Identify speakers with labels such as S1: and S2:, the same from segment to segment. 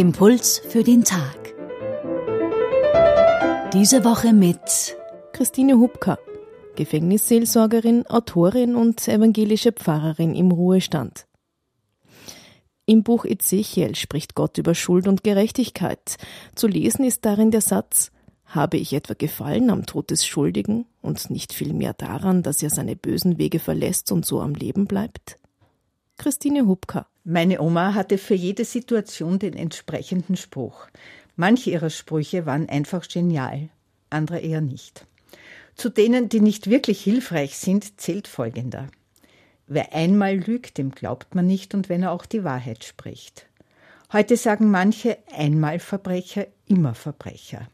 S1: Impuls für den Tag. Diese Woche mit
S2: Christine Hubka, Gefängnisseelsorgerin, Autorin und evangelische Pfarrerin im Ruhestand. Im Buch Ezechiel spricht Gott über Schuld und Gerechtigkeit. Zu lesen ist darin der Satz Habe ich etwa gefallen am Tod des Schuldigen und nicht vielmehr daran, dass er seine bösen Wege verlässt und so am Leben bleibt? Christine Hubka.
S3: Meine Oma hatte für jede Situation den entsprechenden Spruch. Manche ihrer Sprüche waren einfach genial, andere eher nicht. Zu denen, die nicht wirklich hilfreich sind, zählt folgender. Wer einmal lügt, dem glaubt man nicht und wenn er auch die Wahrheit spricht. Heute sagen manche einmal Verbrecher, immer Verbrecher.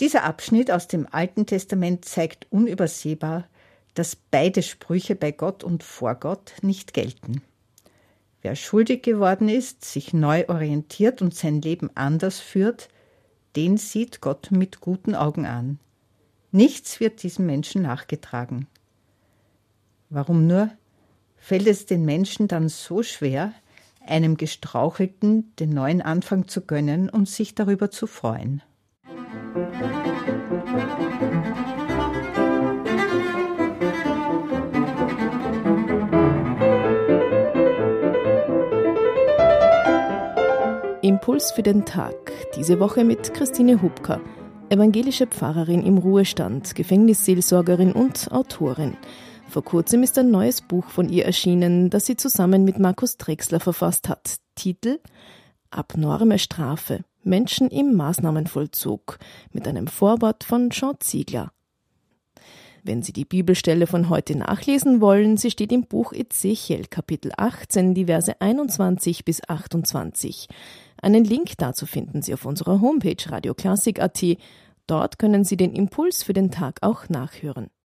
S3: Dieser Abschnitt aus dem Alten Testament zeigt unübersehbar, dass beide Sprüche bei Gott und vor Gott nicht gelten. Wer schuldig geworden ist, sich neu orientiert und sein Leben anders führt, den sieht Gott mit guten Augen an. Nichts wird diesem Menschen nachgetragen. Warum nur? Fällt es den Menschen dann so schwer, einem Gestrauchelten den neuen Anfang zu gönnen und sich darüber zu freuen?
S2: Impuls für den Tag. Diese Woche mit Christine Hubka, evangelische Pfarrerin im Ruhestand, Gefängnisseelsorgerin und Autorin. Vor kurzem ist ein neues Buch von ihr erschienen, das sie zusammen mit Markus Drexler verfasst hat. Titel Abnorme Strafe. Menschen im Maßnahmenvollzug mit einem Vorwort von Jean Ziegler. Wenn Sie die Bibelstelle von heute nachlesen wollen, sie steht im Buch Ezechiel Kapitel 18, die Verse 21 bis 28. Einen Link dazu finden Sie auf unserer Homepage radioklassik.at. Dort können Sie den Impuls für den Tag auch nachhören.